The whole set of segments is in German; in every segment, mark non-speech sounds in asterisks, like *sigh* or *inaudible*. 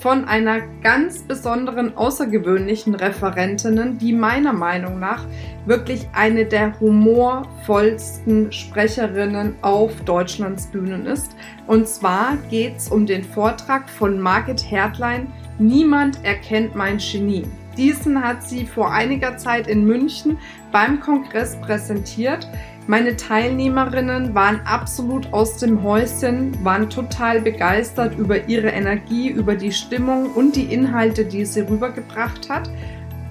von einer ganz besonderen, außergewöhnlichen Referentinnen, die meiner Meinung nach wirklich eine der humorvollsten Sprecherinnen auf Deutschlands Bühnen ist. Und zwar geht es um den Vortrag von Margit Hertlein, Niemand erkennt mein Genie. Diesen hat sie vor einiger Zeit in München beim Kongress präsentiert. Meine Teilnehmerinnen waren absolut aus dem Häuschen, waren total begeistert über ihre Energie, über die Stimmung und die Inhalte, die sie rübergebracht hat.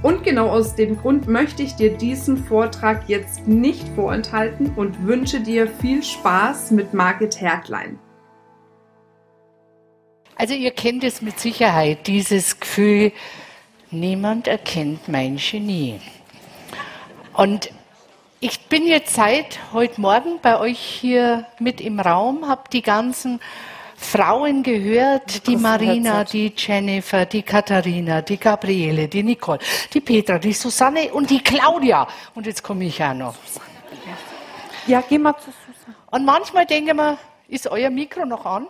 Und genau aus dem Grund möchte ich dir diesen Vortrag jetzt nicht vorenthalten und wünsche dir viel Spaß mit Margit Hertlein. Also ihr kennt es mit Sicherheit, dieses Gefühl, niemand erkennt mein Genie. Und ich bin jetzt seit heute Morgen bei euch hier mit im Raum, habe die ganzen Frauen gehört, die Marina, die Jennifer, die Katharina, die Gabriele, die Nicole, die Petra, die Susanne und die Claudia. Und jetzt komme ich auch noch. Ja, geh mal zu Susanne. Und manchmal denke ich mir, ist euer Mikro noch an?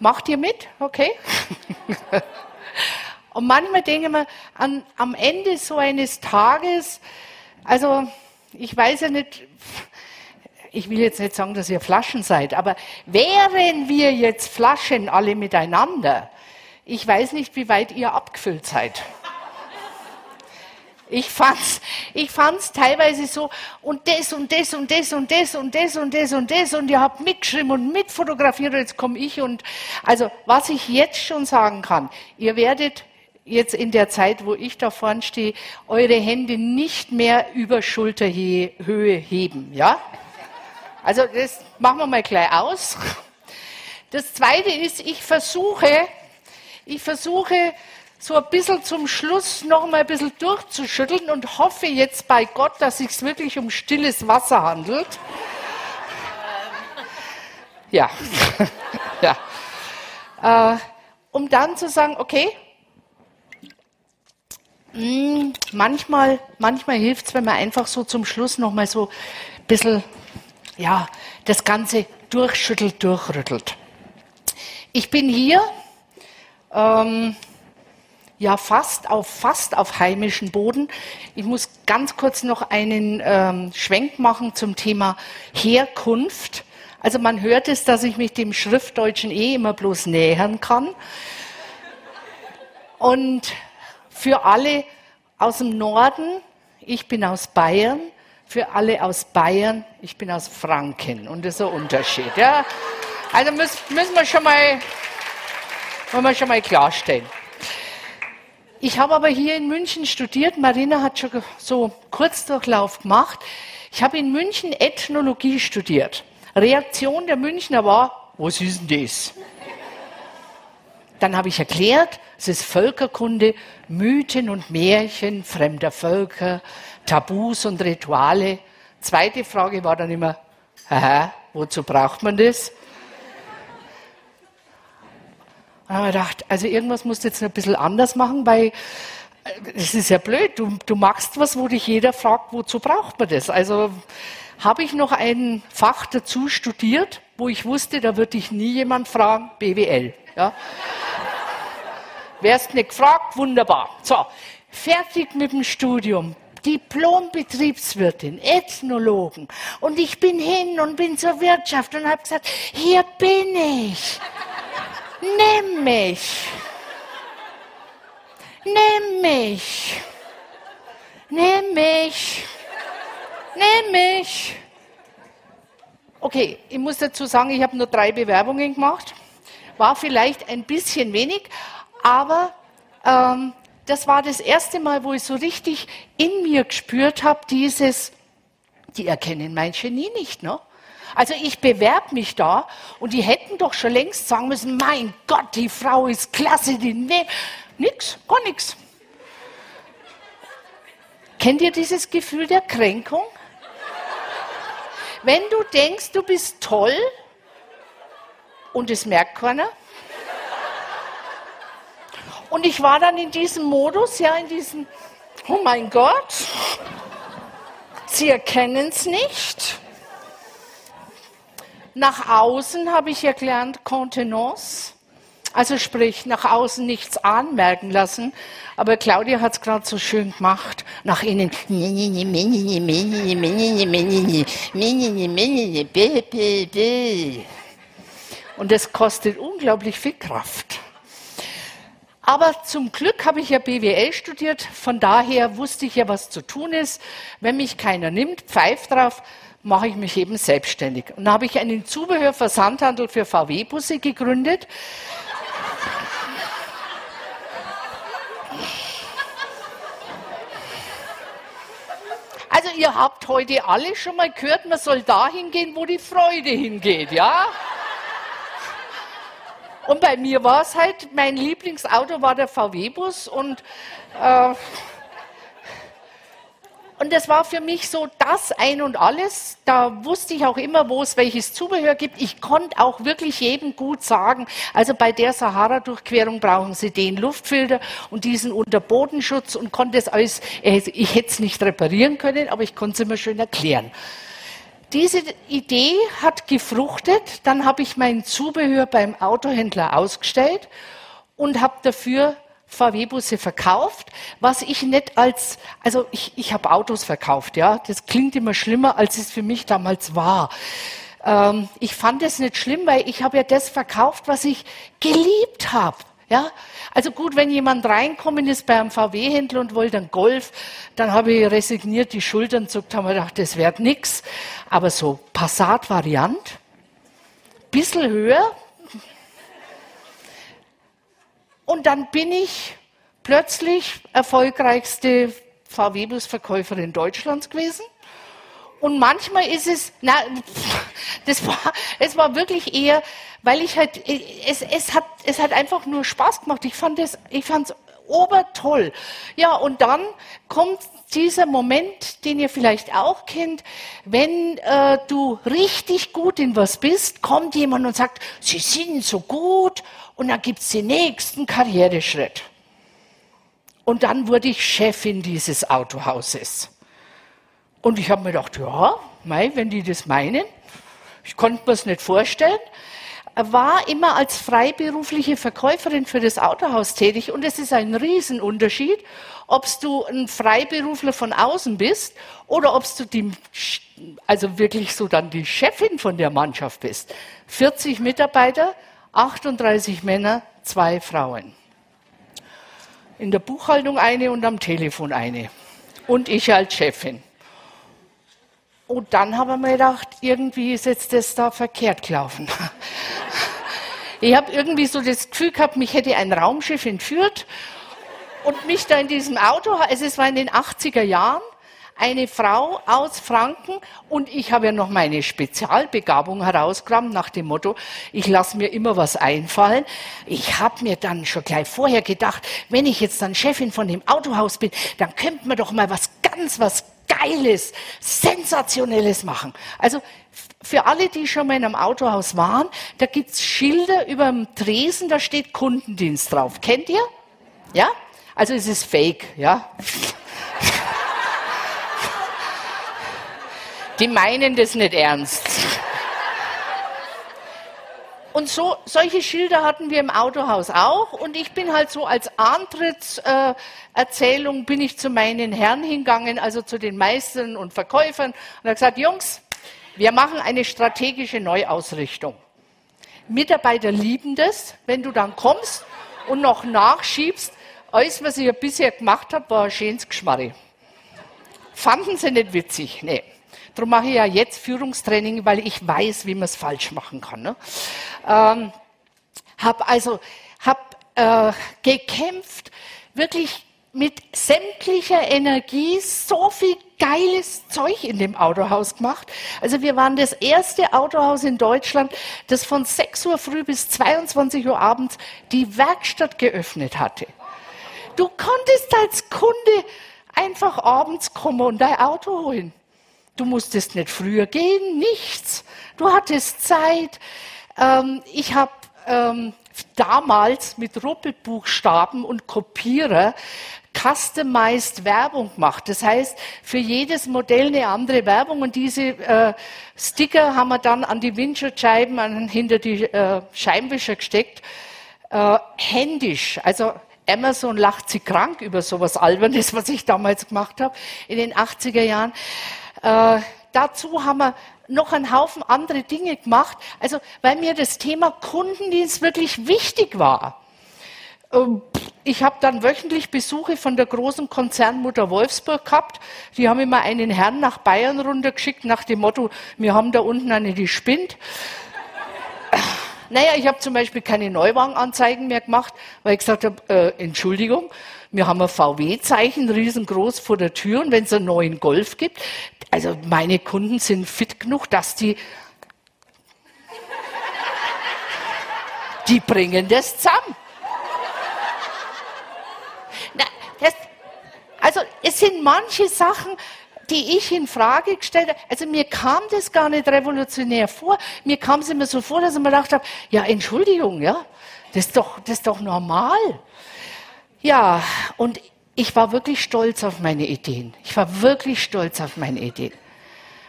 Macht ihr mit? Okay. *laughs* und manchmal denke ich mir, an, am Ende so eines Tages, also ich weiß ja nicht, ich will jetzt nicht sagen, dass ihr Flaschen seid, aber wären wir jetzt Flaschen alle miteinander, ich weiß nicht, wie weit ihr abgefüllt seid. Ich fand's, ich fand's teilweise so, und das und das und das und das und das und das und das und ihr habt mitgeschrieben und mitfotografiert jetzt komme ich und, also, was ich jetzt schon sagen kann, ihr werdet jetzt in der Zeit, wo ich da vorne stehe, eure Hände nicht mehr über Schulterhöhe heben, ja? Also das machen wir mal gleich aus. Das zweite ist, ich versuche, ich versuche so ein bisschen zum Schluss noch mal ein bisschen durchzuschütteln und hoffe jetzt bei Gott, dass es sich wirklich um stilles Wasser handelt. Ja, *laughs* ja. Äh, um dann zu sagen, okay, hm, manchmal, manchmal hilft es, wenn man einfach so zum Schluss noch mal so ein bisschen, ja, das Ganze durchschüttelt, durchrüttelt. Ich bin hier, ähm, ja, fast auf, fast auf heimischen Boden. Ich muss ganz kurz noch einen ähm, Schwenk machen zum Thema Herkunft. Also man hört es, dass ich mich dem Schriftdeutschen eh immer bloß nähern kann. Und für alle aus dem Norden, ich bin aus Bayern, für alle aus Bayern, ich bin aus Franken. Und das ist ein Unterschied. Ja? Also müssen, wir schon mal, wollen wir schon mal klarstellen. Ich habe aber hier in München studiert. Marina hat schon so Kurzdurchlauf gemacht. Ich habe in München Ethnologie studiert. Reaktion der Münchner war, was ist denn das? Dann habe ich erklärt, es ist Völkerkunde, Mythen und Märchen fremder Völker, Tabus und Rituale. Zweite Frage war dann immer, aha, wozu braucht man das? dann habe ich gedacht, also irgendwas musst du jetzt ein bisschen anders machen, weil es ist ja blöd. Du, du machst was, wo dich jeder fragt, wozu braucht man das? Also habe ich noch ein Fach dazu studiert, wo ich wusste, da wird dich nie jemand fragen, BWL. Ja? Wärst nicht gefragt, wunderbar. So, fertig mit dem Studium. Diplom-Betriebswirtin, Ethnologen. Und ich bin hin und bin zur Wirtschaft und habe gesagt, hier bin ich. Nimm mich. Nimm mich. Nimm mich. Nimm mich. Okay, ich muss dazu sagen, ich habe nur drei Bewerbungen gemacht. War vielleicht ein bisschen wenig, aber ähm, das war das erste Mal, wo ich so richtig in mir gespürt habe, dieses, die erkennen mein Genie nicht, ne? Also ich bewerbe mich da und die hätten doch schon längst sagen müssen, mein Gott, die Frau ist klasse, die ne nix, gar nix. Kennt ihr dieses Gefühl der Kränkung? Wenn du denkst, du bist toll und es merkt keiner. Und ich war dann in diesem Modus, ja, in diesem, oh mein Gott, sie erkennen es nicht. Nach außen habe ich erklärt Contenance. Also sprich, nach außen nichts anmerken lassen. Aber Claudia hat es gerade so schön gemacht. Nach innen. Und das kostet unglaublich viel Kraft. Aber zum Glück habe ich ja BWL studiert, von daher wusste ich ja, was zu tun ist. Wenn mich keiner nimmt, pfeift drauf, mache ich mich eben selbstständig. Und da habe ich einen Zubehörversandhandel für VW-Busse gegründet. Also ihr habt heute alle schon mal gehört, man soll dahin gehen, wo die Freude hingeht, ja? Und bei mir war es halt, mein Lieblingsauto war der VW-Bus und, äh, und das war für mich so das Ein und Alles. Da wusste ich auch immer, wo es welches Zubehör gibt. Ich konnte auch wirklich jedem gut sagen, also bei der Sahara-Durchquerung brauchen Sie den Luftfilter und diesen Unterbodenschutz und konnte es alles, ich hätte es nicht reparieren können, aber ich konnte es immer schön erklären. Diese Idee hat gefruchtet. Dann habe ich mein Zubehör beim Autohändler ausgestellt und habe dafür VW-Busse verkauft, was ich nicht als, also ich, ich habe Autos verkauft, ja. Das klingt immer schlimmer, als es für mich damals war. Ähm, ich fand es nicht schlimm, weil ich habe ja das verkauft, was ich geliebt habe. Ja, also gut, wenn jemand reinkommen ist bei einem VW-Händler und wollte einen Golf, dann habe ich resigniert die Schultern zuckt, haben wir gedacht, das wird nichts. Aber so Passat-Variant, bisschen höher. Und dann bin ich plötzlich erfolgreichste VW-Busverkäuferin Deutschlands gewesen. Und manchmal ist es, na, das war, es war wirklich eher, weil ich halt, es, es hat, es hat einfach nur Spaß gemacht. Ich fand es, ich fand's obertoll. Ja, und dann kommt dieser Moment, den ihr vielleicht auch kennt, wenn äh, du richtig gut in was bist, kommt jemand und sagt, Sie sind so gut, und dann gibt's den nächsten Karriereschritt. Und dann wurde ich Chefin dieses Autohauses. Und ich habe mir gedacht, ja, mei, wenn die das meinen, ich konnte mir es nicht vorstellen, war immer als freiberufliche Verkäuferin für das Autohaus tätig und es ist ein Riesenunterschied, ob du ein Freiberufler von außen bist oder ob du die, also wirklich so dann die Chefin von der Mannschaft bist. 40 Mitarbeiter, 38 Männer, zwei Frauen. In der Buchhaltung eine und am Telefon eine. Und ich als Chefin. Und dann haben wir gedacht, irgendwie ist jetzt das da verkehrt gelaufen. Ich habe irgendwie so das Gefühl gehabt, mich hätte ein Raumschiff entführt und mich da in diesem Auto, also es war in den 80er Jahren, eine Frau aus Franken und ich habe ja noch meine Spezialbegabung herausgekramt nach dem Motto, ich lasse mir immer was einfallen. Ich habe mir dann schon gleich vorher gedacht, wenn ich jetzt dann Chefin von dem Autohaus bin, dann könnte man doch mal was ganz was Geiles, Sensationelles machen. Also für alle, die schon mal in einem Autohaus waren, da gibt's Schilder über dem Tresen, da steht Kundendienst drauf. Kennt ihr? Ja? Also es ist fake, ja? *laughs* Die meinen das nicht ernst. Und so, solche Schilder hatten wir im Autohaus auch. Und ich bin halt so als Antrittserzählung äh, bin ich zu meinen Herren hingegangen, also zu den Meistern und Verkäufern und habe gesagt, Jungs, wir machen eine strategische Neuausrichtung. Mitarbeiter lieben das, wenn du dann kommst und noch nachschiebst. Alles, was ich ja bisher gemacht habe, war ein schönes Geschmarri. Fanden sie nicht witzig? Nee. Darum mache ich ja jetzt Führungstraining, weil ich weiß, wie man es falsch machen kann. Ne? Ähm, habe also hab, äh, gekämpft, wirklich mit sämtlicher Energie so viel geiles Zeug in dem Autohaus gemacht. Also wir waren das erste Autohaus in Deutschland, das von 6 Uhr früh bis 22 Uhr abends die Werkstatt geöffnet hatte. Du konntest als Kunde einfach abends kommen und dein Auto holen. Du musstest nicht früher gehen, nichts. Du hattest Zeit. Ähm, ich habe ähm, damals mit Ruppelbuchstaben und Kopierer customized Werbung gemacht. Das heißt, für jedes Modell eine andere Werbung und diese äh, Sticker haben wir dann an die Windschutzscheiben, an, hinter die äh, Scheibenwischer gesteckt, äh, händisch. Also Amazon lacht sie krank über sowas Albernes, *laughs* was ich damals gemacht habe in den 80er Jahren. Äh, dazu haben wir noch einen Haufen andere Dinge gemacht, also weil mir das Thema Kundendienst wirklich wichtig war. Ähm, ich habe dann wöchentlich Besuche von der großen Konzernmutter Wolfsburg gehabt. Die haben immer einen Herrn nach Bayern runtergeschickt nach dem Motto, wir haben da unten eine, die spinnt. Naja, ich habe zum Beispiel keine Neuwagenanzeigen mehr gemacht, weil ich gesagt habe, äh, Entschuldigung, wir haben ein VW-Zeichen riesengroß vor der Tür und wenn es einen neuen Golf gibt, also meine Kunden sind fit genug, dass die, die bringen das zusammen. Na, das, also es sind manche Sachen, die ich in Frage gestellt habe. Also mir kam das gar nicht revolutionär vor. Mir kam es immer so vor, dass ich mir gedacht habe, ja Entschuldigung, ja, das ist doch, das ist doch normal. Ja, und ich war wirklich stolz auf meine Ideen. Ich war wirklich stolz auf meine Ideen.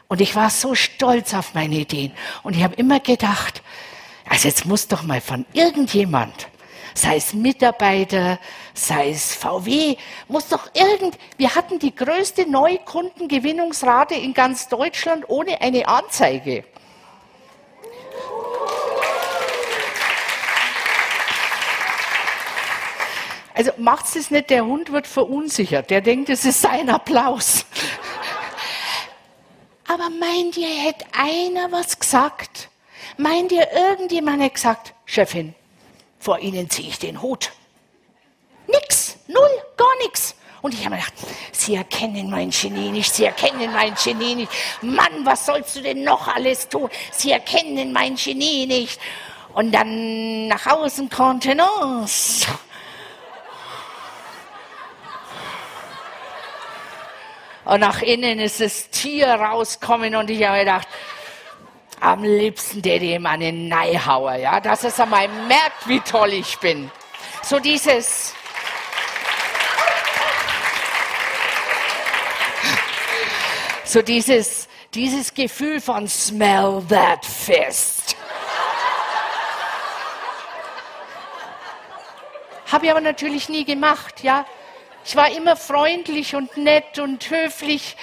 Und ich war so stolz auf meine Ideen. Und ich habe immer gedacht, also jetzt muss doch mal von irgendjemand, sei es Mitarbeiter, sei es VW, muss doch irgend, wir hatten die größte Neukundengewinnungsrate in ganz Deutschland ohne eine Anzeige. Also macht es nicht, der Hund wird verunsichert. Der denkt, es ist sein Applaus. Aber meint ihr, hätte einer was gesagt? Meint ihr, irgendjemand hätte gesagt, Chefin, vor Ihnen ziehe ich den Hut? Nix, null, gar nichts. Und ich habe mir gedacht, Sie erkennen mein Genie nicht, Sie erkennen mein Genie nicht. Mann, was sollst du denn noch alles tun? Sie erkennen mein Genie nicht. Und dann nach außen Kontenance. Und nach innen ist das Tier rauskommen und ich habe gedacht, am liebsten der dem einen Neihauer, ja, dass es einmal merkt, wie toll ich bin. So dieses, so dieses, dieses Gefühl von smell that fist. Habe ich aber natürlich nie gemacht, ja. Ich war immer freundlich und nett und höflich.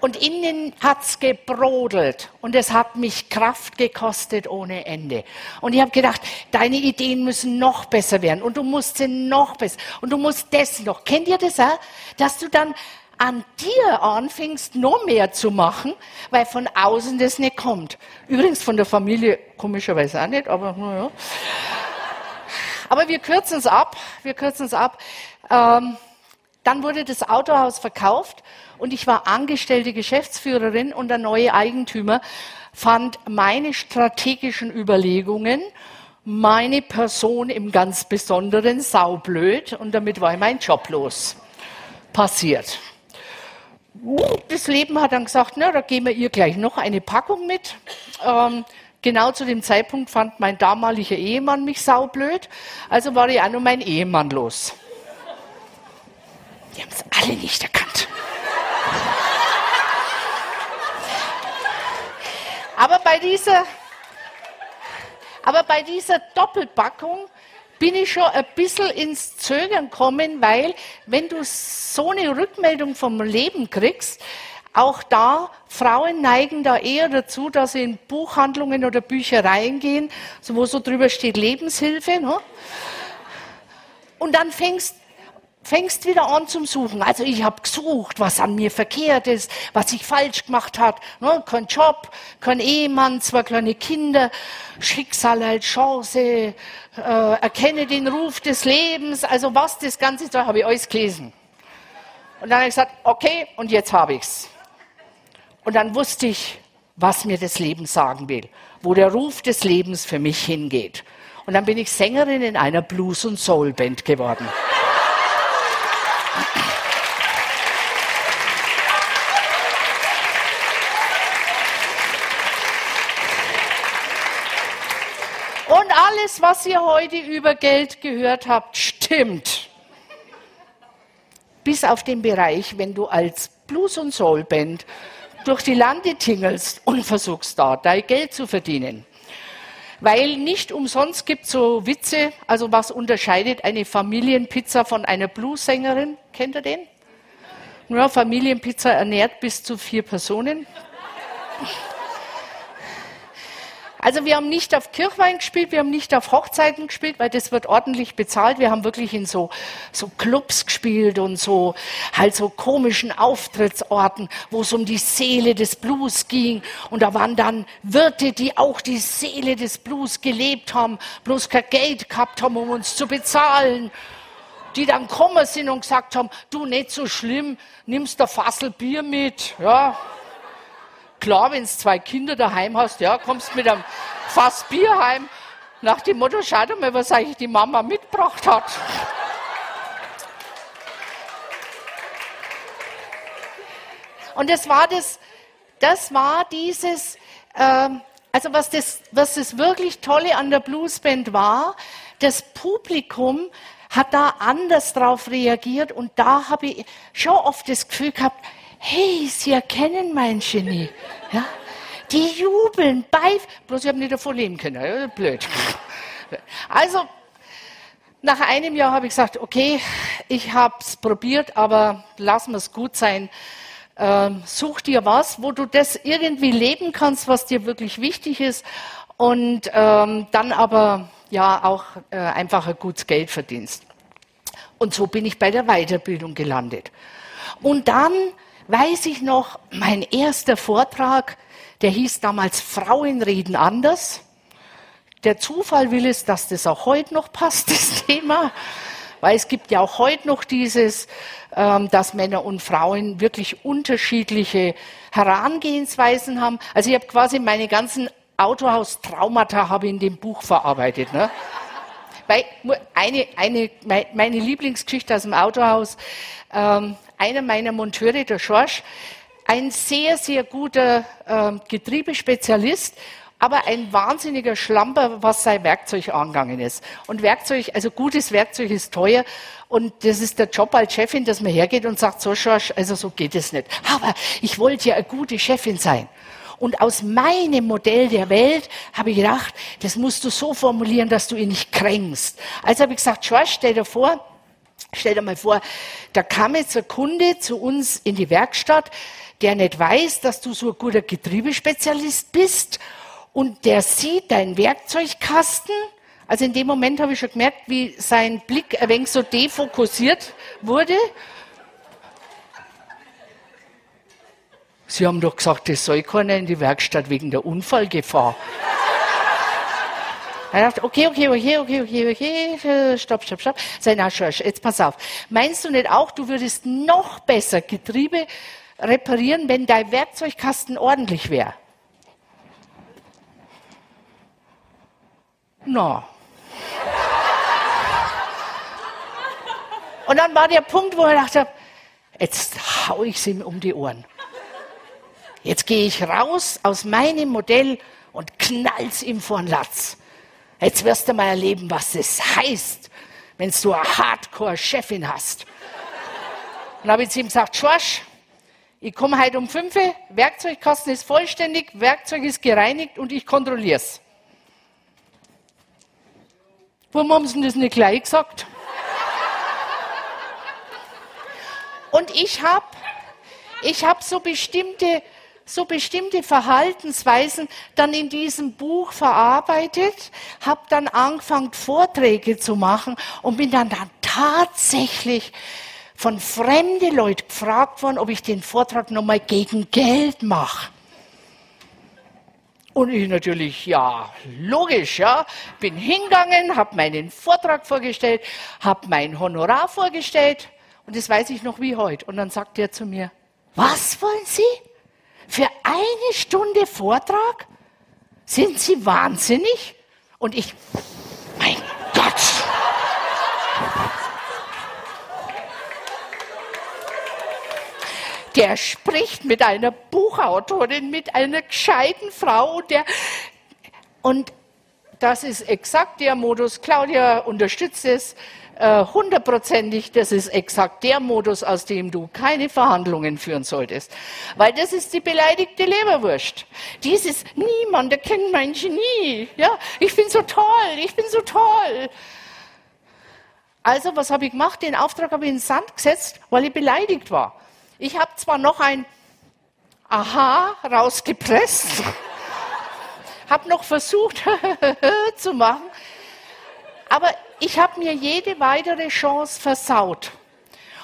Und innen hat's gebrodelt und es hat mich Kraft gekostet ohne Ende. Und ich habe gedacht, deine Ideen müssen noch besser werden und du musst sie noch besser und du musst das noch. Kennt ihr das auch? Dass du dann an dir anfängst, noch mehr zu machen, weil von außen das nicht kommt. Übrigens von der Familie komischerweise auch nicht, aber naja. Aber wir kürzen es ab. Wir kürzen es ab. Ähm, dann wurde das Autohaus verkauft und ich war angestellte Geschäftsführerin und der neue Eigentümer fand meine strategischen Überlegungen, meine Person im ganz Besonderen saublöd und damit war mein Job los. Passiert. Das Leben hat dann gesagt, na, da geben wir ihr gleich noch eine Packung mit. Ähm, genau zu dem Zeitpunkt fand mein damaliger Ehemann mich saublöd, also war ich auch nur mein Ehemann los. Die haben es alle nicht erkannt. Aber bei dieser, aber bei dieser Doppelpackung bin ich schon ein bisschen ins Zögern gekommen, weil wenn du so eine Rückmeldung vom Leben kriegst, auch da, Frauen neigen da eher dazu, dass sie in Buchhandlungen oder Büchereien gehen, wo so drüber steht Lebenshilfe. Ne? Und dann fängst fängst wieder an zum Suchen. Also ich habe gesucht, was an mir verkehrt ist, was ich falsch gemacht habe. Ne, kein Job, kein Ehemann, zwei kleine Kinder, Schicksal als Chance, äh, erkenne den Ruf des Lebens. Also was das Ganze ist, da habe ich alles gelesen. Und dann habe ich gesagt, okay, und jetzt habe ich's. Und dann wusste ich, was mir das Leben sagen will, wo der Ruf des Lebens für mich hingeht. Und dann bin ich Sängerin in einer Blues- und Soul-Band geworden. Und alles, was ihr heute über Geld gehört habt, stimmt. Bis auf den Bereich, wenn du als Blues- und Soulband durch die Lande tingelst und versuchst, da dein Geld zu verdienen. Weil nicht umsonst gibt so Witze, also was unterscheidet eine Familienpizza von einer Bluessängerin? Kennt ihr den? Ja, Familienpizza ernährt bis zu vier Personen. Also wir haben nicht auf Kirchwein gespielt, wir haben nicht auf Hochzeiten gespielt, weil das wird ordentlich bezahlt. Wir haben wirklich in so, so Clubs gespielt und so halt so komischen Auftrittsorten, wo es um die Seele des Blues ging. Und da waren dann Wirte, die auch die Seele des Blues gelebt haben, bloß kein Geld gehabt haben, um uns zu bezahlen die dann gekommen sind und gesagt haben, du nicht so schlimm, nimmst der Fassel Bier mit, ja. Klar, wenn du zwei Kinder daheim hast, ja, kommst mit einem Fass Bier heim. Nach dem Motto, schau doch mal, was eigentlich die Mama mitgebracht hat. Und das war das, das war dieses, ähm, also was das, was das wirklich Tolle an der Bluesband war, das Publikum hat da anders drauf reagiert und da habe ich schon oft das Gefühl gehabt, hey, Sie erkennen mein Genie. Ja? Die jubeln bei, bloß ich habe nicht davon leben können. Ja, blöd. Also, nach einem Jahr habe ich gesagt, okay, ich habe es probiert, aber wir es gut sein. Ähm, such dir was, wo du das irgendwie leben kannst, was dir wirklich wichtig ist und ähm, dann aber ja auch äh, einfach ein gutes Geld verdienst. Und so bin ich bei der Weiterbildung gelandet. Und dann weiß ich noch, mein erster Vortrag, der hieß damals Frauen reden anders. Der Zufall will es, dass das auch heute noch passt, *laughs* das Thema. Weil es gibt ja auch heute noch dieses, ähm, dass Männer und Frauen wirklich unterschiedliche Herangehensweisen haben. Also ich habe quasi meine ganzen Autohaus-Traumata habe in dem Buch verarbeitet. Ne? Weil eine, eine, meine Lieblingsgeschichte aus dem Autohaus, ähm, einer meiner Monteure, der Schorsch, ein sehr, sehr guter äh, Getriebespezialist, aber ein wahnsinniger Schlamper, was sein Werkzeug angegangen ist. Und Werkzeug, also gutes Werkzeug ist teuer. Und das ist der Job als Chefin, dass man hergeht und sagt, so Schorsch, also so geht es nicht. Aber ich wollte ja eine gute Chefin sein. Und aus meinem Modell der Welt habe ich gedacht, das musst du so formulieren, dass du ihn nicht kränkst. Also habe ich gesagt, Schorsch, stell dir vor, Stell dir mal vor, da kam jetzt ein Kunde zu uns in die Werkstatt, der nicht weiß, dass du so ein guter Getriebespezialist bist und der sieht deinen Werkzeugkasten. Also in dem Moment habe ich schon gemerkt, wie sein Blick ein wenig so defokussiert wurde. Sie haben doch gesagt, das soll keiner in die Werkstatt wegen der Unfallgefahr. Er dachte, okay, okay, okay, okay, okay, okay, stopp, stopp, stopp. Na, Schorsch, jetzt pass auf. Meinst du nicht auch, du würdest noch besser Getriebe reparieren, wenn dein Werkzeugkasten ordentlich wäre? Na. Und dann war der Punkt, wo er dachte, jetzt hau ich ihm um die Ohren. Jetzt gehe ich raus aus meinem Modell und knall's ihm vor den Latz. Jetzt wirst du mal erleben, was es heißt, wenn du eine Hardcore-Chefin hast. Und habe ich zu ihm gesagt, Schorsch, ich komme heute um fünf, Werkzeugkasten ist vollständig, Werkzeug ist gereinigt und ich kontrolliere es. Warum haben sie das nicht gleich gesagt? Und ich habe ich hab so bestimmte so bestimmte Verhaltensweisen dann in diesem Buch verarbeitet, habe dann angefangen, Vorträge zu machen und bin dann, dann tatsächlich von fremden Leuten gefragt worden, ob ich den Vortrag nochmal gegen Geld mache. Und ich natürlich, ja, logisch, ja, bin hingegangen, habe meinen Vortrag vorgestellt, habe mein Honorar vorgestellt und das weiß ich noch wie heute. Und dann sagt er zu mir, was wollen Sie? Für eine Stunde Vortrag? Sind Sie wahnsinnig? Und ich, mein Gott. Der spricht mit einer Buchautorin, mit einer gescheiten Frau, der, und das ist exakt der Modus. Claudia unterstützt es äh, hundertprozentig. Das ist exakt der Modus, aus dem du keine Verhandlungen führen solltest. Weil das ist die beleidigte Leberwurst. Dieses, niemand erkennt mein Genie. Ja, ich bin so toll, ich bin so toll. Also, was habe ich gemacht? Den Auftrag habe ich in den Sand gesetzt, weil ich beleidigt war. Ich habe zwar noch ein Aha rausgepresst, *laughs* habe noch versucht *laughs* zu machen, aber ich habe mir jede weitere Chance versaut.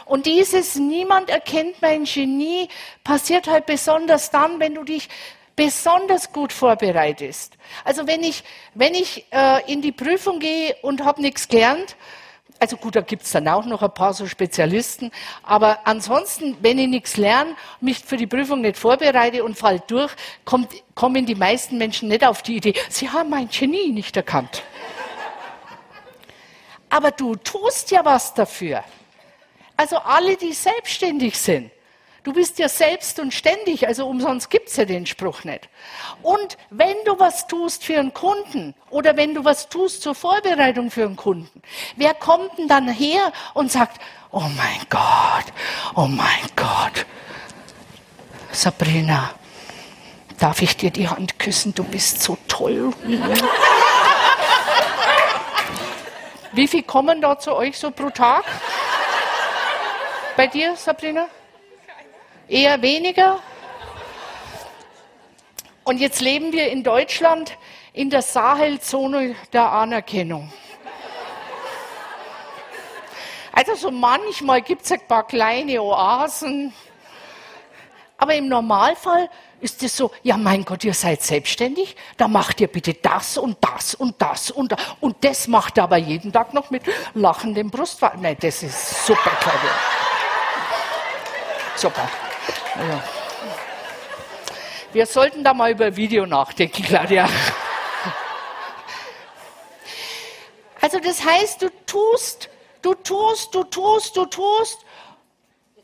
Und dieses Niemand erkennt mein Genie passiert halt besonders dann, wenn du dich besonders gut vorbereitest. Also wenn ich, wenn ich äh, in die Prüfung gehe und habe nichts gelernt, also gut, da gibt's dann auch noch ein paar so Spezialisten, aber ansonsten, wenn ich nichts lerne, mich für die Prüfung nicht vorbereite und fall durch, kommt, kommen die meisten Menschen nicht auf die Idee, sie haben mein Genie nicht erkannt. Aber du tust ja was dafür. Also alle, die selbstständig sind, Du bist ja selbst und ständig, also umsonst gibt es ja den Spruch nicht. Und wenn du was tust für einen Kunden oder wenn du was tust zur Vorbereitung für einen Kunden, wer kommt denn dann her und sagt, oh mein Gott, oh mein Gott, Sabrina, darf ich dir die Hand küssen, du bist so toll. Wie viel kommen da zu euch so pro Tag? Bei dir, Sabrina? eher weniger. Und jetzt leben wir in Deutschland in der Sahelzone der Anerkennung. Also so manchmal gibt es ein paar kleine Oasen, aber im Normalfall ist es so, ja mein Gott, ihr seid selbstständig, da macht ihr bitte das und das und das und das. Und das macht ihr aber jeden Tag noch mit lachendem Brustwarzen. Nein, das ist super, Claudia. Super. Ja. Wir sollten da mal über Video nachdenken, Claudia. Also das heißt, du tust, du tust, du tust, du tust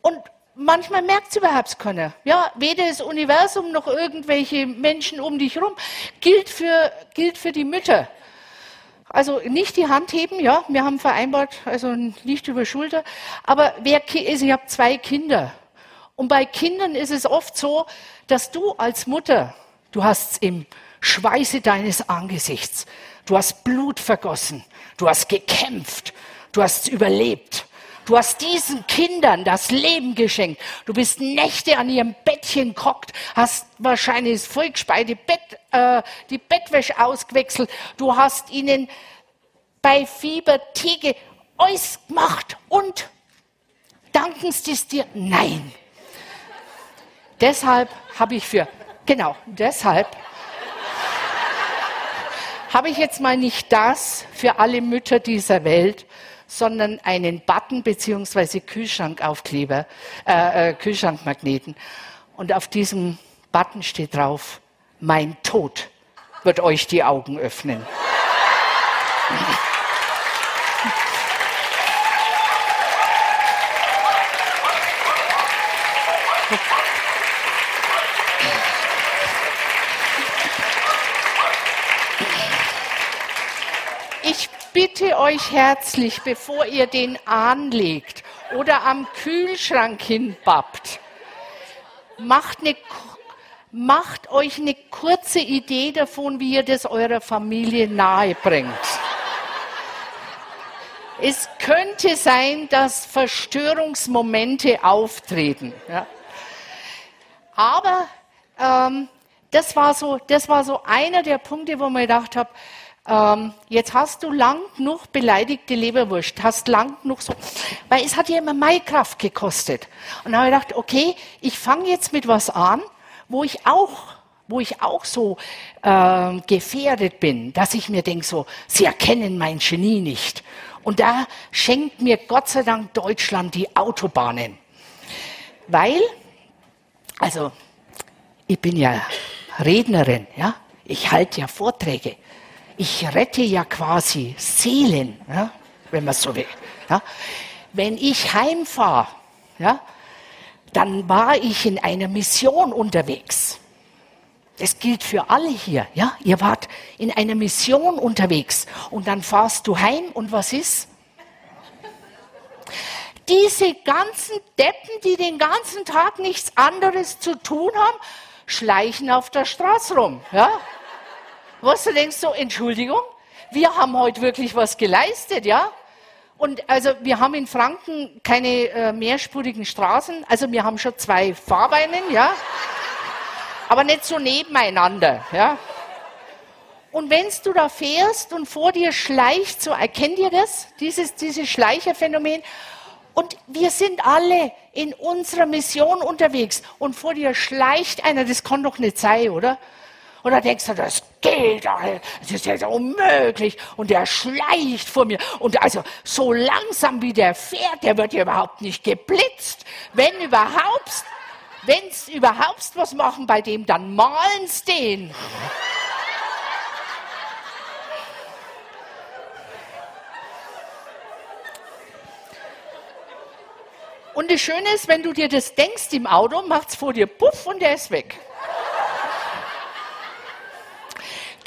und manchmal merkt es überhaupt keiner. Ja, weder das Universum noch irgendwelche Menschen um dich herum. Gilt für, gilt für die Mütter. Also nicht die Hand heben, ja, wir haben vereinbart, also nicht über Schulter. Aber wer, also ich habe zwei Kinder. Und bei Kindern ist es oft so, dass du als Mutter, du hast im Schweiße deines Angesichts, du hast Blut vergossen, du hast gekämpft, du hast überlebt. Du hast diesen Kindern das Leben geschenkt. Du bist Nächte an ihrem Bettchen gehockt, hast wahrscheinlich das vollgespeite Bett, äh, die Bettwäsche ausgewechselt. Du hast ihnen bei Fieber Tee gemacht und danken sie es dir? Nein. Deshalb habe ich für, genau, deshalb habe ich jetzt mal nicht das für alle Mütter dieser Welt, sondern einen Button bzw. Kühlschrankaufkleber, äh, äh, Kühlschrankmagneten. Und auf diesem Button steht drauf, mein Tod wird euch die Augen öffnen. *laughs* bitte euch herzlich, bevor ihr den anlegt oder am Kühlschrank hinbappt, macht, eine, macht euch eine kurze Idee davon, wie ihr das eurer Familie nahe bringt. Es könnte sein, dass Verstörungsmomente auftreten. Ja. Aber ähm, das, war so, das war so einer der Punkte, wo man gedacht habe, ähm, jetzt hast du lang genug beleidigte Leberwurst, hast lang genug so, weil es hat ja immer Maikraft gekostet. Und dann habe ich gedacht, okay, ich fange jetzt mit was an, wo ich auch wo ich auch so äh, gefährdet bin, dass ich mir denke, so, sie erkennen mein Genie nicht. Und da schenkt mir Gott sei Dank Deutschland die Autobahnen. Weil, also, ich bin ja Rednerin, ja, ich halte ja Vorträge ich rette ja quasi Seelen, ja, wenn man so will. Ja. Wenn ich heimfahre, ja, dann war ich in einer Mission unterwegs. Das gilt für alle hier, ja? Ihr wart in einer Mission unterwegs und dann fahrst du heim und was ist? Diese ganzen Deppen, die den ganzen Tag nichts anderes zu tun haben, schleichen auf der Straße rum, ja? Was du denkst so, Entschuldigung, wir haben heute wirklich was geleistet, ja? Und also wir haben in Franken keine äh, mehrspurigen Straßen, also wir haben schon zwei Fahrbeinen, ja? aber nicht so nebeneinander. Ja? Und wenn du da fährst und vor dir schleicht, so erkennt ihr das, dieses, dieses Schleicherphänomen, und wir sind alle in unserer Mission unterwegs und vor dir schleicht einer, das kann doch nicht sein, oder? Und dann denkst du, das geht doch, das ist ja so unmöglich. Und der schleicht vor mir. Und also so langsam wie der fährt, der wird ja überhaupt nicht geblitzt. Wenn überhaupt, wenn es überhaupt was machen bei dem, dann malen sie den. Und das Schöne ist, wenn du dir das denkst im Auto, macht es vor dir puff und der ist weg.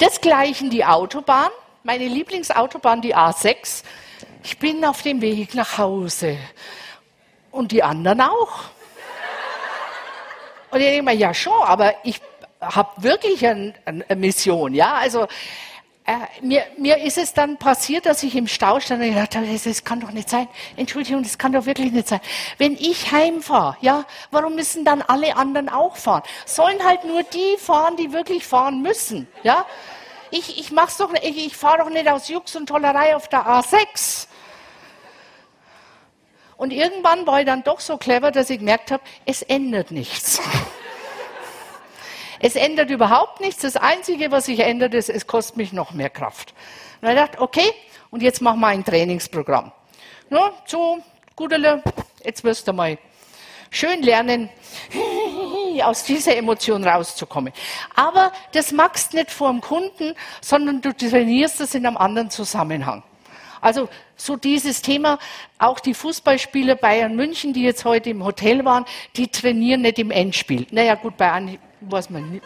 Desgleichen die Autobahn, meine Lieblingsautobahn, die A6. Ich bin auf dem Weg nach Hause. Und die anderen auch. Und ich denke mir, ja schon, aber ich habe wirklich ein, eine Mission, ja, also äh, mir, mir ist es dann passiert, dass ich im Stau stand und gedacht habe, das, das kann doch nicht sein. Entschuldigung, das kann doch wirklich nicht sein. Wenn ich heimfahre, ja, warum müssen dann alle anderen auch fahren? Sollen halt nur die fahren, die wirklich fahren müssen, ja? Ich, ich mach's doch, ich, ich fahre doch nicht aus Jux und Tollerei auf der A6. Und irgendwann war ich dann doch so clever, dass ich gemerkt habe, es ändert nichts. Es ändert überhaupt nichts. Das Einzige, was sich ändert, ist, es kostet mich noch mehr Kraft. Und ich dachte, okay, und jetzt machen wir ein Trainingsprogramm. No, so, Gudele, jetzt wirst du mal schön lernen, *laughs* aus dieser Emotion rauszukommen. Aber das machst nicht vor dem Kunden, sondern du trainierst es in einem anderen Zusammenhang. Also so dieses Thema, auch die Fußballspieler Bayern München, die jetzt heute im Hotel waren, die trainieren nicht im Endspiel. Naja gut, Anni weiß man nicht.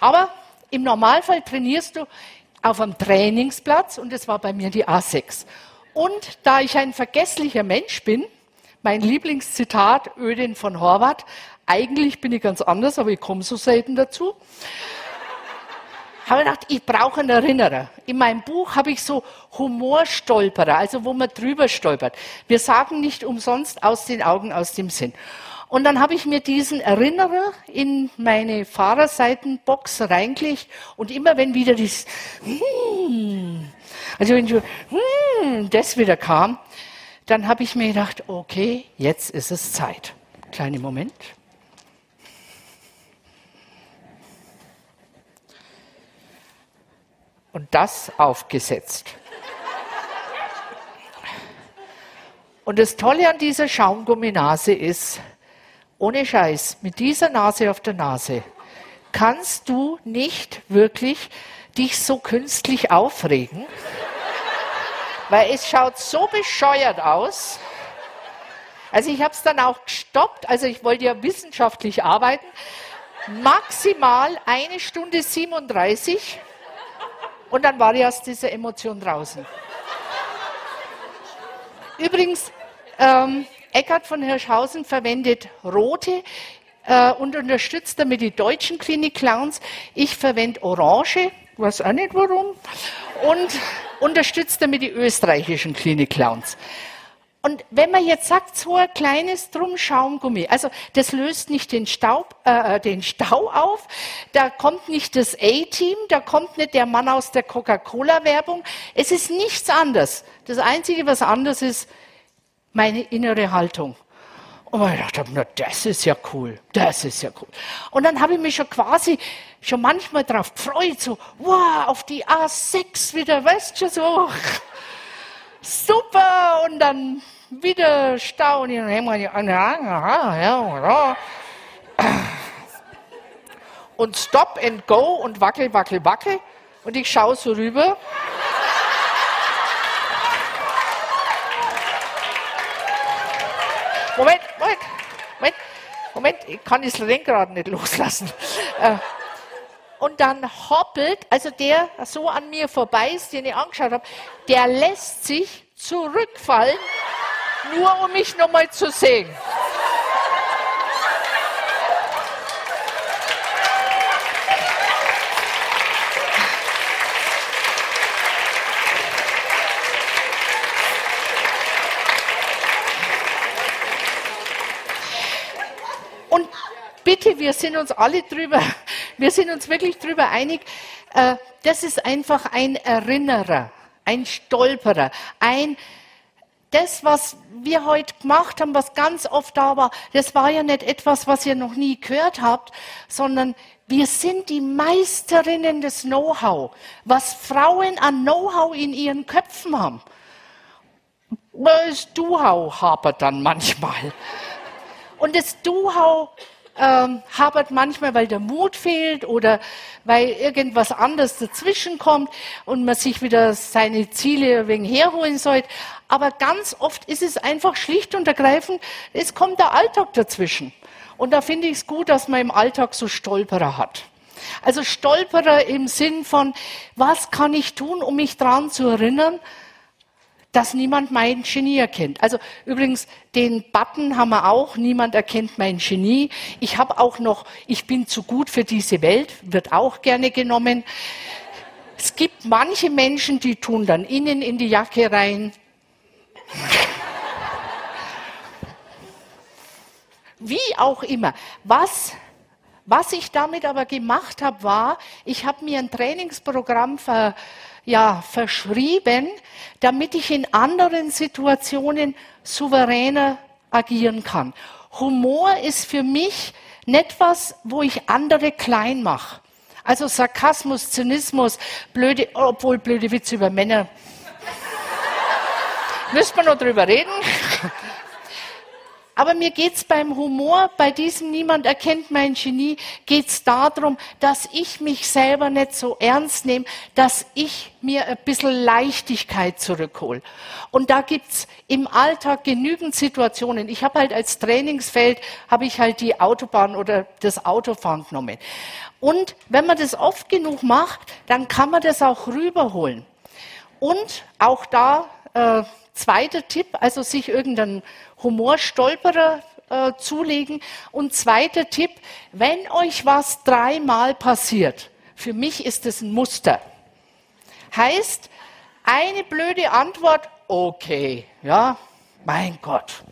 Aber im Normalfall trainierst du auf einem Trainingsplatz und das war bei mir die A6. Und da ich ein vergesslicher Mensch bin, mein Lieblingszitat, Ödin von Horvath, eigentlich bin ich ganz anders, aber ich komme so selten dazu habe ich gedacht, ich brauche einen Erinnerer. In meinem Buch habe ich so Humorstolperer, also wo man drüber stolpert. Wir sagen nicht umsonst aus den Augen, aus dem Sinn. Und dann habe ich mir diesen Erinnerer in meine Fahrerseitenbox reingelegt und immer wenn wieder das, hmm, also wenn so, hmm, das wieder kam, dann habe ich mir gedacht, okay, jetzt ist es Zeit. Kleinen Moment. und das aufgesetzt. Und das Tolle an dieser Schaumgumminase ist, ohne Scheiß, mit dieser Nase auf der Nase kannst du nicht wirklich dich so künstlich aufregen, weil es schaut so bescheuert aus. Also ich habe es dann auch gestoppt, also ich wollte ja wissenschaftlich arbeiten, maximal eine Stunde 37 und dann war ich aus dieser Emotion draußen. Übrigens, ähm, Eckhard von Hirschhausen verwendet rote äh, und unterstützt damit die deutschen Klinik-Clowns. Ich verwende orange, weiß auch nicht warum, und unterstützt damit die österreichischen Klinik-Clowns. Und wenn man jetzt sagt, so ein kleines Drum-Schaumgummi, also das löst nicht den, Staub, äh, äh, den Stau auf, da kommt nicht das A-Team, da kommt nicht der Mann aus der Coca-Cola-Werbung. Es ist nichts anderes. Das Einzige, was anders ist, meine innere Haltung. Und ich dachte, na, das ist ja cool, das ist ja cool. Und dann habe ich mich schon quasi, schon manchmal darauf gefreut, so, wow, auf die A6 wieder, weißt du, so super, und dann wieder staunen. Und Stop and Go und Wackel, Wackel, Wackel. Und ich schaue so rüber. Moment, Moment, Moment. Moment, ich kann das Lenkrad nicht loslassen. *laughs* Äh, und dann hoppelt, also der so an mir vorbei ist, den ich angeschaut habe, der lässt sich zurückfallen, nur um mich nochmal zu sehen. Und bitte, wir sind uns alle drüber, wir sind uns wirklich drüber einig, äh, das ist einfach ein Erinnerer, ein Stolperer, ein das, was wir heute gemacht haben, was ganz oft da war, das war ja nicht etwas, was ihr noch nie gehört habt, sondern wir sind die Meisterinnen des Know-how, was Frauen an Know-how in ihren Köpfen haben. Das Do-how hapert dann manchmal. Und das Do-how ähm, hapert manchmal, weil der Mut fehlt oder weil irgendwas anderes dazwischen kommt und man sich wieder seine Ziele wegen herholen sollte. Aber ganz oft ist es einfach schlicht und ergreifend, es kommt der Alltag dazwischen. Und da finde ich es gut, dass man im Alltag so Stolperer hat. Also Stolperer im Sinn von, was kann ich tun, um mich daran zu erinnern, dass niemand mein Genie erkennt. Also übrigens, den Button haben wir auch, niemand erkennt mein Genie. Ich habe auch noch, ich bin zu gut für diese Welt, wird auch gerne genommen. Es gibt manche Menschen, die tun dann innen in die Jacke rein. Wie auch immer. Was was ich damit aber gemacht habe, war, ich habe mir ein Trainingsprogramm ver, ja, verschrieben, damit ich in anderen Situationen souveräner agieren kann. Humor ist für mich nicht was, wo ich andere klein mache. Also Sarkasmus, Zynismus, blöde, obwohl blöde Witze über Männer. *laughs* Müssen wir noch drüber reden? *laughs* Aber mir geht's beim Humor, bei diesem Niemand erkennt mein Genie, geht's darum, dass ich mich selber nicht so ernst nehme, dass ich mir ein bisschen Leichtigkeit zurückhole. Und da gibt's im Alltag genügend Situationen. Ich habe halt als Trainingsfeld, habe ich halt die Autobahn oder das Autofahren genommen. Und wenn man das oft genug macht, dann kann man das auch rüberholen. Und auch da, äh, zweiter Tipp, also sich irgendeinen Humorstolperer äh, zulegen. Und zweiter Tipp, wenn euch was dreimal passiert, für mich ist es ein Muster. Heißt, eine blöde Antwort, okay, ja, mein Gott.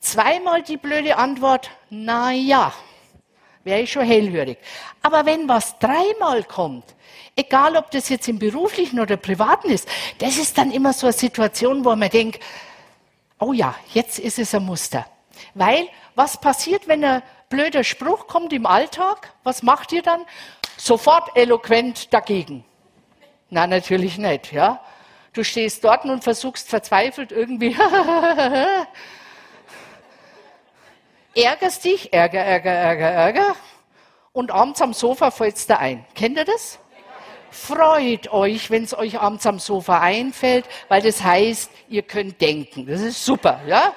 Zweimal die blöde Antwort, na ja, wäre ich schon hellhörig. Aber wenn was dreimal kommt, egal ob das jetzt im beruflichen oder privaten ist, das ist dann immer so eine Situation, wo man denkt, oh ja, jetzt ist es ein Muster. Weil, was passiert, wenn ein blöder Spruch kommt im Alltag? Was macht ihr dann? Sofort eloquent dagegen. Na, natürlich nicht, ja. Du stehst dort und versuchst verzweifelt irgendwie, *laughs* ärgerst dich, Ärger, Ärger, Ärger, Ärger, und abends am Sofa fällt es da ein. Kennt ihr das? Freut euch, wenn es euch abends am Sofa einfällt, weil das heißt, ihr könnt denken. Das ist super, ja?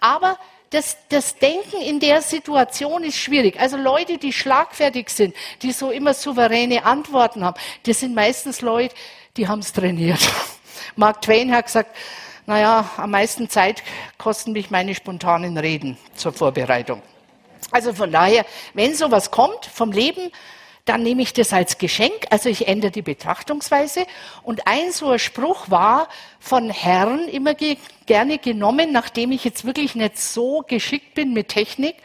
Aber das, das Denken in der Situation ist schwierig. Also Leute, die schlagfertig sind, die so immer souveräne Antworten haben, das sind meistens Leute, die haben es trainiert. *laughs* Mark Twain hat gesagt, naja, am meisten Zeit kosten mich meine spontanen Reden zur Vorbereitung. Also von daher, wenn sowas kommt vom Leben, dann nehme ich das als Geschenk, also ich ändere die Betrachtungsweise. Und ein so ein Spruch war von Herren immer ge gerne genommen, nachdem ich jetzt wirklich nicht so geschickt bin mit Technik.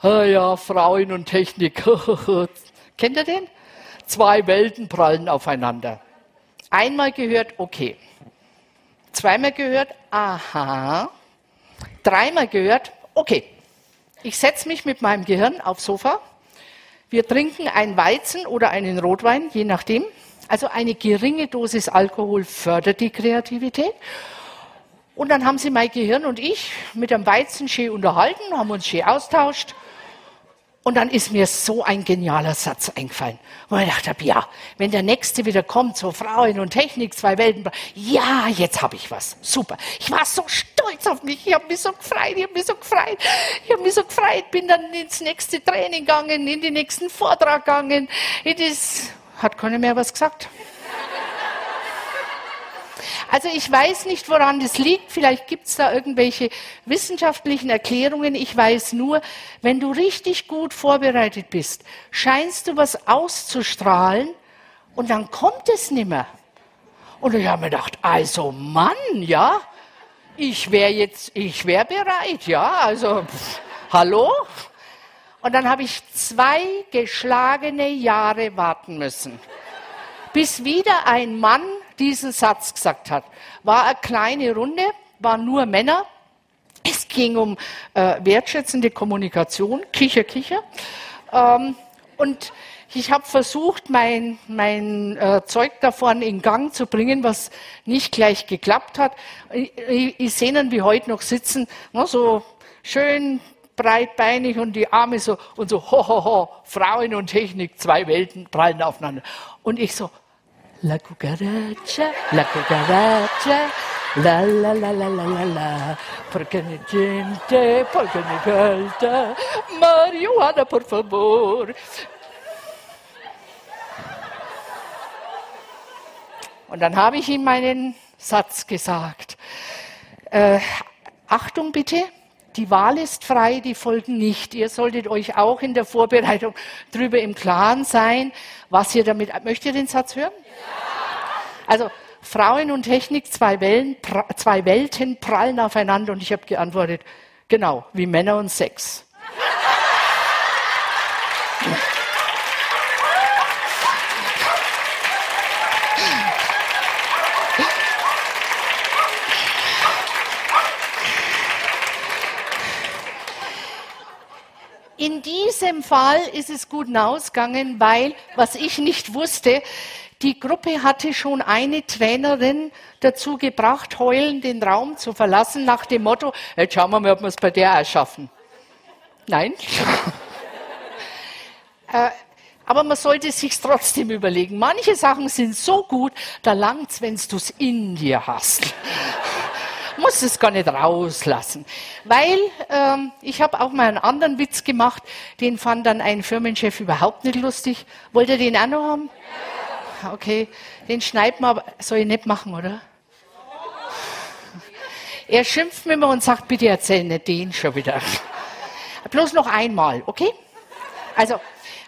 Ah ja, Frauen und Technik. *laughs* Kennt ihr den? Zwei Welten prallen aufeinander. Einmal gehört, okay. Zweimal gehört, aha. Dreimal gehört, okay. Ich setze mich mit meinem Gehirn aufs Sofa wir trinken ein Weizen oder einen Rotwein, je nachdem. Also eine geringe Dosis Alkohol fördert die Kreativität. Und dann haben sie mein Gehirn und ich mit einem Weizen schön unterhalten, haben uns schön austauscht. Und dann ist mir so ein genialer Satz eingefallen. wo ich gedacht habe, ja, wenn der nächste wieder kommt, so Frauen und Technik, zwei Welten, ja, jetzt habe ich was. Super. Ich war so stolz auf mich. Ich habe mich so gefreut, ich habe mich so gefreut. Ich habe mich so gefreut, bin dann ins nächste Training gegangen, in den nächsten Vortrag gegangen. Das hat keiner mehr was gesagt. Also ich weiß nicht, woran das liegt. Vielleicht gibt es da irgendwelche wissenschaftlichen Erklärungen. Ich weiß nur, wenn du richtig gut vorbereitet bist, scheinst du was auszustrahlen und dann kommt es nimmer. Und ich habe mir gedacht, also Mann, ja, ich wäre jetzt, ich wäre bereit, ja, also pff, hallo. Und dann habe ich zwei geschlagene Jahre warten müssen, bis wieder ein Mann diesen Satz gesagt hat. War eine kleine Runde, waren nur Männer. Es ging um äh, wertschätzende Kommunikation, Kicher, Kicher. Ähm, und ich habe versucht, mein, mein äh, Zeug davon in Gang zu bringen, was nicht gleich geklappt hat. Ich, ich, ich sehe ihn wie heute noch sitzen, ne, so schön breitbeinig und die Arme so und so, ho, ho, ho, Frauen und Technik, zwei Welten prallen aufeinander. Und ich so, La cucaracha, la cucaracha, la la la la la la la, porque ne gente, porque ne falta, marihuana por favor. Und dann habe ich ihm meinen Satz gesagt. Äh, Achtung bitte, die Wahl ist frei, die Folgen nicht. Ihr solltet euch auch in der Vorbereitung darüber im Klaren sein, was ihr damit. Möchtet ihr den Satz hören? Also Frauen und Technik, zwei, Wellen, zwei Welten prallen aufeinander und ich habe geantwortet, genau, wie Männer und Sex. In diesem Fall ist es gut ausgegangen, weil, was ich nicht wusste, die Gruppe hatte schon eine Trainerin dazu gebracht, heulend den Raum zu verlassen, nach dem Motto, jetzt schauen wir mal, ob wir es bei der auch. Nein. *laughs* äh, aber man sollte sich trotzdem überlegen. Manche Sachen sind so gut, da langt's, wenn du es in dir hast *laughs* muss es gar nicht rauslassen. Weil ähm, ich habe auch mal einen anderen Witz gemacht, den fand dann ein Firmenchef überhaupt nicht lustig. Wollt ihr den auch noch haben? Okay, den schneidet man, aber soll ich nicht machen, oder? Er schimpft mir immer und sagt, bitte erzähl nicht den schon wieder. Bloß noch einmal, okay? Also,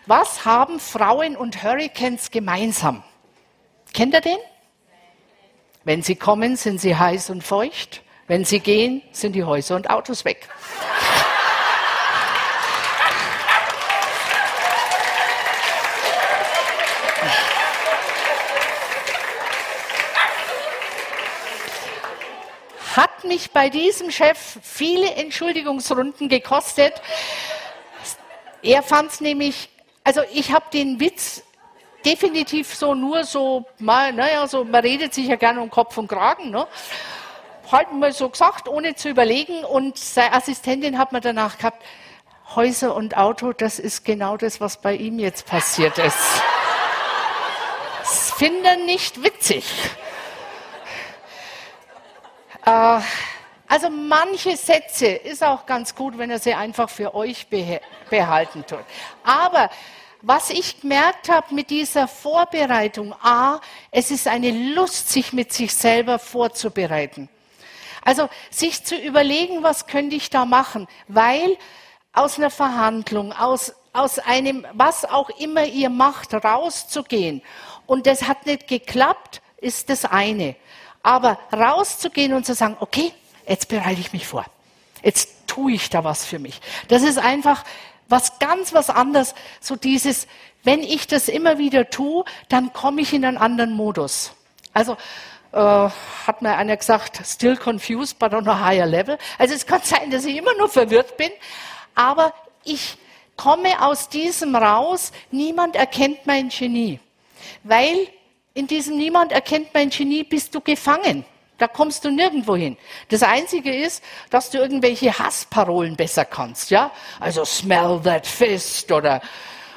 was haben Frauen und Hurricanes gemeinsam? Kennt ihr den? Wenn sie kommen, sind sie heiß und feucht. Wenn sie gehen, sind die Häuser und Autos weg. Hat mich bei diesem Chef viele Entschuldigungsrunden gekostet. Er fand es nämlich, also ich habe den Witz definitiv so nur so, mal, naja, so, man redet sich ja gerne um Kopf und Kragen, ne? Halt mal so gesagt, ohne zu überlegen. Und seine Assistentin hat mir danach gehabt, Häuser und Auto, das ist genau das, was bei ihm jetzt passiert ist. Das finden nicht witzig. Äh, also manche Sätze ist auch ganz gut, wenn er sie einfach für euch behalten tut. Aber was ich gemerkt habe mit dieser Vorbereitung, a, es ist eine Lust, sich mit sich selber vorzubereiten. Also sich zu überlegen, was könnte ich da machen, weil aus einer Verhandlung, aus, aus einem, was auch immer ihr macht, rauszugehen und das hat nicht geklappt, ist das eine. Aber rauszugehen und zu sagen, okay, jetzt bereite ich mich vor. Jetzt tue ich da was für mich. Das ist einfach was ganz was anderes. So dieses, wenn ich das immer wieder tue, dann komme ich in einen anderen Modus. Also äh, hat mir einer gesagt, still confused, but on a higher level. Also es kann sein, dass ich immer nur verwirrt bin, aber ich komme aus diesem raus, niemand erkennt mein Genie. Weil in diesem Niemand erkennt mein Genie bist du gefangen. Da kommst du nirgendwo hin. Das Einzige ist, dass du irgendwelche Hassparolen besser kannst, ja? Also smell that fist oder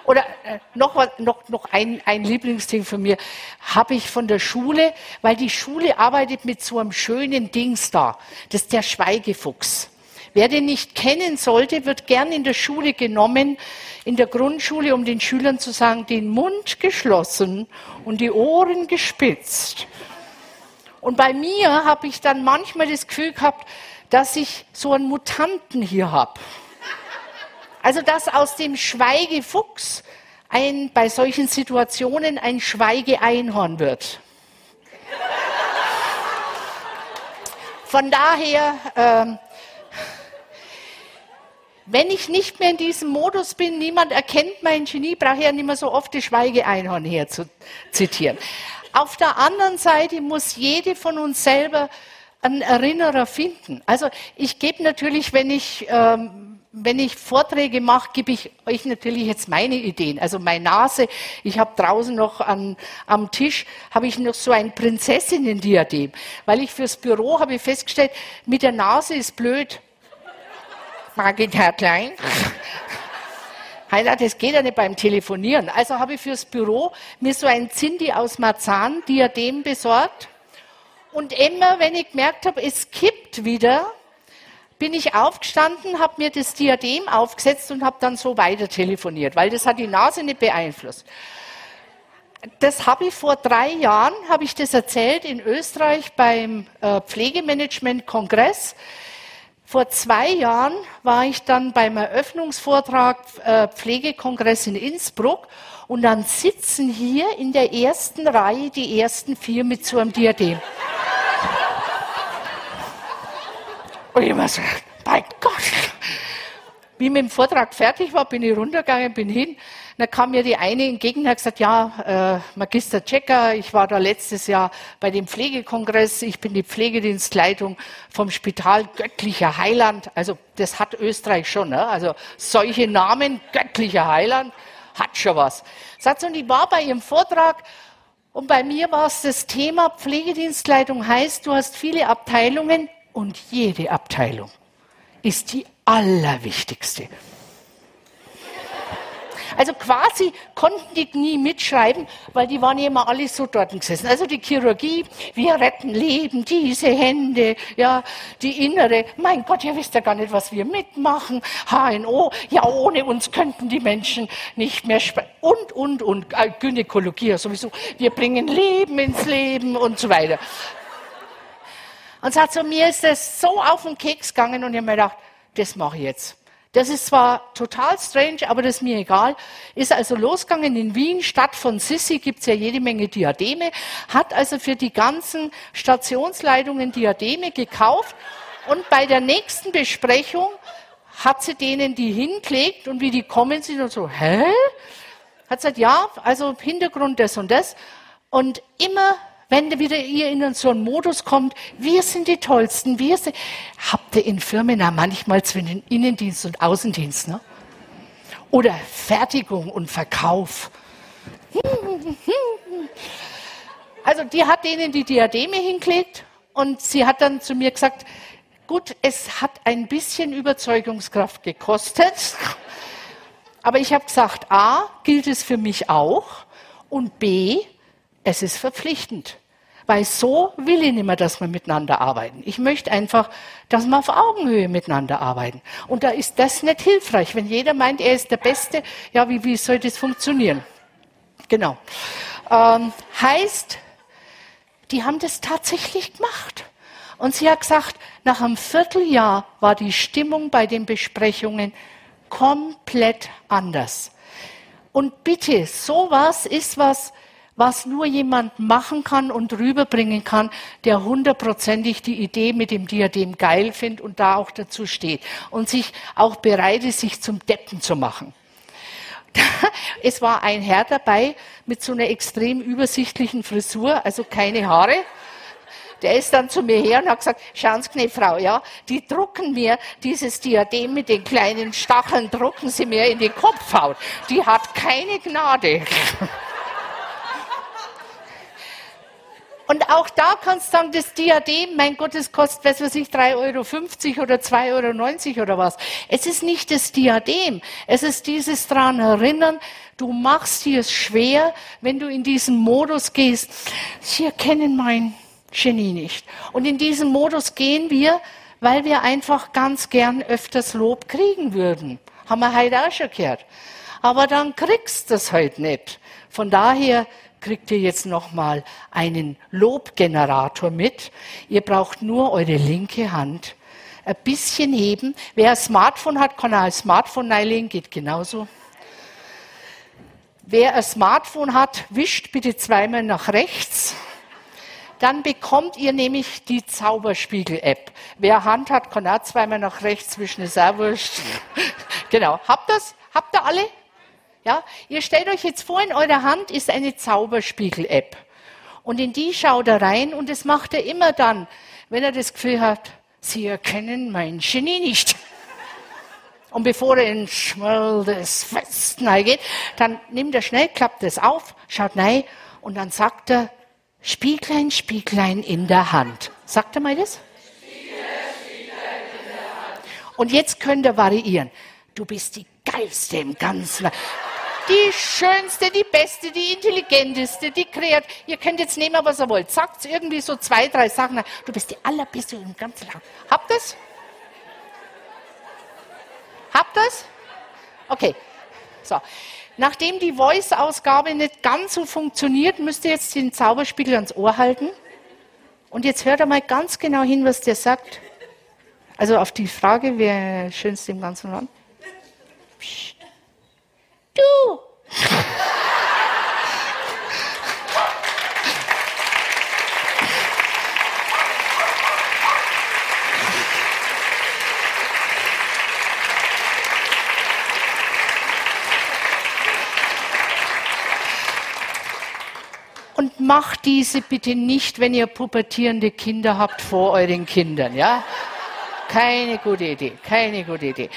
oder äh, noch, noch, noch ein, ein Lieblingsding von mir habe ich von der Schule, weil die Schule arbeitet mit so einem schönen Dings da. Das ist der Schweigefuchs. Wer den nicht kennen sollte, wird gern in der Schule genommen, in der Grundschule, um den Schülern zu sagen, den Mund geschlossen und die Ohren gespitzt. Und bei mir habe ich dann manchmal das Gefühl gehabt, dass ich so einen Mutanten hier habe. Also dass aus dem Schweigefuchs ein, bei solchen Situationen ein Schweigeeinhorn wird. Von daher, ähm, wenn ich nicht mehr in diesem Modus bin, niemand erkennt mein Genie, brauche ich ja nicht mehr so oft das Schweigeeinhorn her zu zitieren. Auf der anderen Seite muss jede von uns selber einen Erinnerer finden. Also ich gebe natürlich, wenn ich, ähm, wenn ich Vorträge mache, gebe ich euch natürlich jetzt meine Ideen. Also meine Nase, ich habe draußen noch an, am Tisch, habe ich noch so ein Prinzessinnen-Diadem. Weil ich fürs Büro habe festgestellt, mit der Nase ist blöd. Margit Herr Klein. Heiler, das geht ja nicht beim Telefonieren. Also habe ich fürs Büro mir so ein Zindi aus Marzahn-Diadem besorgt. Und immer, wenn ich gemerkt habe, es kippt wieder, bin ich aufgestanden, habe mir das Diadem aufgesetzt und habe dann so weiter telefoniert, weil das hat die Nase nicht beeinflusst. Das habe ich vor drei Jahren, habe ich das erzählt in Österreich beim äh, Pflegemanagement-Kongress. Vor zwei Jahren war ich dann beim Eröffnungsvortrag äh, Pflegekongress in Innsbruck und dann sitzen hier in der ersten Reihe die ersten vier mit so einem Diadem. Und ich war so, mein Gott. Wie ich mit dem Vortrag fertig war, bin ich runtergegangen, bin hin dann kam mir die eine entgegen und hat gesagt, ja, äh, Magister Checker, ich war da letztes Jahr bei dem Pflegekongress, ich bin die Pflegedienstleitung vom Spital Göttlicher Heiland. Also das hat Österreich schon, ne? also solche Namen, Göttlicher Heiland, hat schon was. Sagt und ich war bei ihrem Vortrag und bei mir war es das Thema Pflegedienstleitung heißt, du hast viele Abteilungen und jede Abteilung ist die allerwichtigste. Also quasi konnten die nie mitschreiben, weil die waren ja immer alle so dort gesessen. Also die Chirurgie, wir retten Leben, diese Hände, ja, die innere, mein Gott, ihr wisst ja gar nicht, was wir mitmachen. HNO, ja, ohne uns könnten die Menschen nicht mehr sprechen. Und, und, und, äh, Gynäkologie sowieso. Wir bringen Leben ins Leben und so weiter. Und sagt so, mir ist das so auf den Keks gegangen und ich habe mir gedacht, das mache ich jetzt. Das ist zwar total strange, aber das ist mir egal. Ist also losgegangen in Wien, Stadt von Sissi, gibt's ja jede Menge Diademe, hat also für die ganzen Stationsleitungen Diademe gekauft und bei der nächsten Besprechung hat sie denen die hingelegt und wie die kommen, sind und so, hä? Hat gesagt, ja, also Hintergrund das und das. Und immer wenn wieder ihr in so einen Modus kommt, wir sind die Tollsten, wir sind, habt ihr in Firmen auch manchmal zwischen Innendienst und Außendienst, ne? Oder Fertigung und Verkauf. *laughs* Also die hat denen die Diademe hingelegt und sie hat dann zu mir gesagt, gut, es hat ein bisschen Überzeugungskraft gekostet, aber ich habe gesagt, a, gilt es für mich auch und b, es ist verpflichtend. Weil so will ich nicht mehr, dass wir miteinander arbeiten. Ich möchte einfach, dass wir auf Augenhöhe miteinander arbeiten. Und da ist das nicht hilfreich. Wenn jeder meint, er ist der Beste, ja, wie, wie soll das funktionieren? Genau. Ähm, heißt, die haben das tatsächlich gemacht. Und sie hat gesagt, nach einem Vierteljahr war die Stimmung bei den Besprechungen komplett anders. Und bitte, sowas ist was, was nur jemand machen kann und rüberbringen kann, der hundertprozentig die Idee mit dem Diadem geil findet und da auch dazu steht und sich auch bereit ist, sich zum Deppen zu machen. *laughs* Es war ein Herr dabei mit so einer extrem übersichtlichen Frisur, also keine Haare. Der ist dann zu mir her und hat gesagt, schauen Sie, Frau, ja, die drucken mir dieses Diadem mit den kleinen Stacheln, drucken Sie mir in die Kopfhaut. Die hat keine Gnade. *laughs* Und auch da kannst du sagen, das Diadem, mein Gott, es kostet, was weiß ich, 3,50 Euro oder 2,90 Euro oder was. Es ist nicht das Diadem. Es ist dieses daran erinnern, du machst dir es schwer, wenn du in diesen Modus gehst. Sie erkennen mein Genie nicht. Und in diesen Modus gehen wir, weil wir einfach ganz gern öfters Lob kriegen würden. Haben wir heute auch schon gehört. Aber dann kriegst du das halt nicht. Von daher kriegt ihr jetzt nochmal einen Lobgenerator mit. Ihr braucht nur eure linke Hand ein bisschen heben. Wer ein Smartphone hat, kann auch ein Smartphone reinlegen, geht genauso. Wer ein Smartphone hat, wischt bitte zweimal nach rechts. Dann bekommt ihr nämlich die Zauberspiegel-App. Wer Hand hat, kann auch zweimal nach rechts wischen, ist auch wurscht. *laughs* genau. Habt das? Habt ihr alle? Ja, ihr stellt euch jetzt vor, in eurer Hand ist eine Zauberspiegel-App. Und in die schaut er rein und das macht er immer dann, wenn er das Gefühl hat, Sie erkennen mein Genie nicht. Und bevor er in Schmöll des Festen geht, dann nimmt er schnell, klappt es auf, schaut rein und dann sagt er, Spieglein, Spieglein in der Hand. Sagt er mal das? Und jetzt könnt ihr variieren. Du bist die geilste im ganzen die schönste, die beste, die intelligenteste, die kreativ. Ihr könnt jetzt nehmen, was ihr wollt. Sagt irgendwie so zwei, drei Sachen. Du bist die allerbeste im ganzen Land. Habt das? Habt das? Okay. So. Nachdem die Voice-Ausgabe nicht ganz so funktioniert, müsst ihr jetzt den Zauberspiegel ans Ohr halten. Und jetzt hört einmal ganz genau hin, was der sagt. Also auf die Frage, wer schönste im ganzen Land? Psst. Du! Und macht diese bitte nicht, wenn ihr pubertierende Kinder habt, vor euren Kindern, ja? Keine gute Idee, keine gute Idee.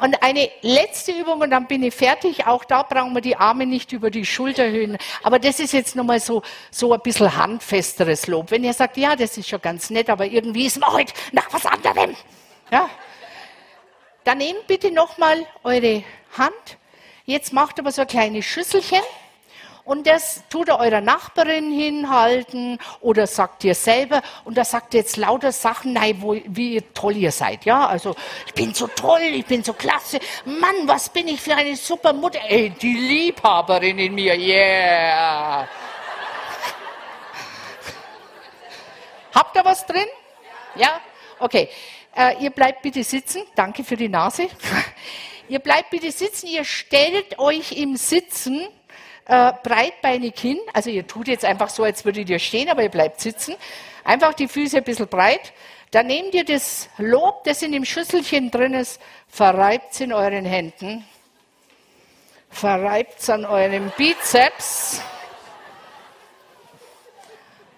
Und eine letzte Übung und dann bin ich fertig. Auch da brauchen wir die Arme nicht über die Schulter erhöhen. Aber das ist jetzt nochmal so, so ein bisschen handfesteres Lob. Wenn ihr sagt, ja, das ist schon ganz nett, aber irgendwie ist man heute nach was anderem. Ja. Dann nehmt bitte nochmal eure Hand. Jetzt macht aber so ein kleines Schüsselchen und das tut er eurer Nachbarin hinhalten oder sagt ihr selber und da sagt ihr jetzt lauter Sachen, nein, wo, wie toll ihr seid. Ja, also ich bin so toll, ich bin so klasse. Mann, was bin ich für eine super Mutter. Ey, die Liebhaberin in mir, yeah. Habt ihr was drin? Ja? Okay. Äh, ihr bleibt bitte sitzen. Danke für die Nase. *laughs* ihr bleibt bitte sitzen. Ihr stellt euch im Sitzen äh, breitbeinig hin. Also ihr tut jetzt einfach so, als würdet ihr stehen, aber ihr bleibt sitzen. Einfach die Füße ein bisschen breit. Dann nehmt ihr das Lob, das in dem Schüsselchen drin ist, verreibt es in euren Händen. Verreibt es an eurem Bizeps.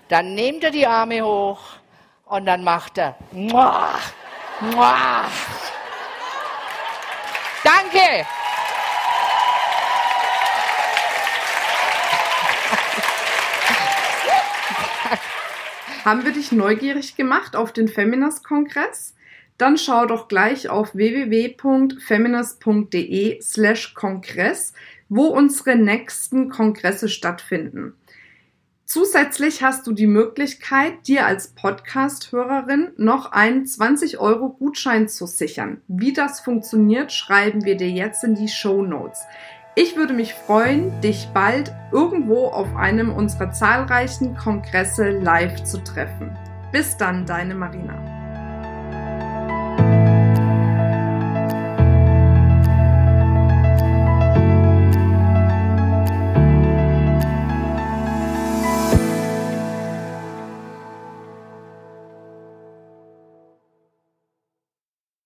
Dann nehmt ihr die Arme hoch und dann macht er. Muah, muah. Danke. Haben wir dich neugierig gemacht auf den Feminist-Kongress? Dann schau doch gleich auf www.feminist.de slash Kongress, wo unsere nächsten Kongresse stattfinden. Zusätzlich hast du die Möglichkeit, dir als Podcast-Hörerin noch einen 20 Euro Gutschein zu sichern. Wie das funktioniert, schreiben wir dir jetzt in die Show Notes. Ich würde mich freuen, dich bald irgendwo auf einem unserer zahlreichen Kongresse live zu treffen. Bis dann, deine Marina.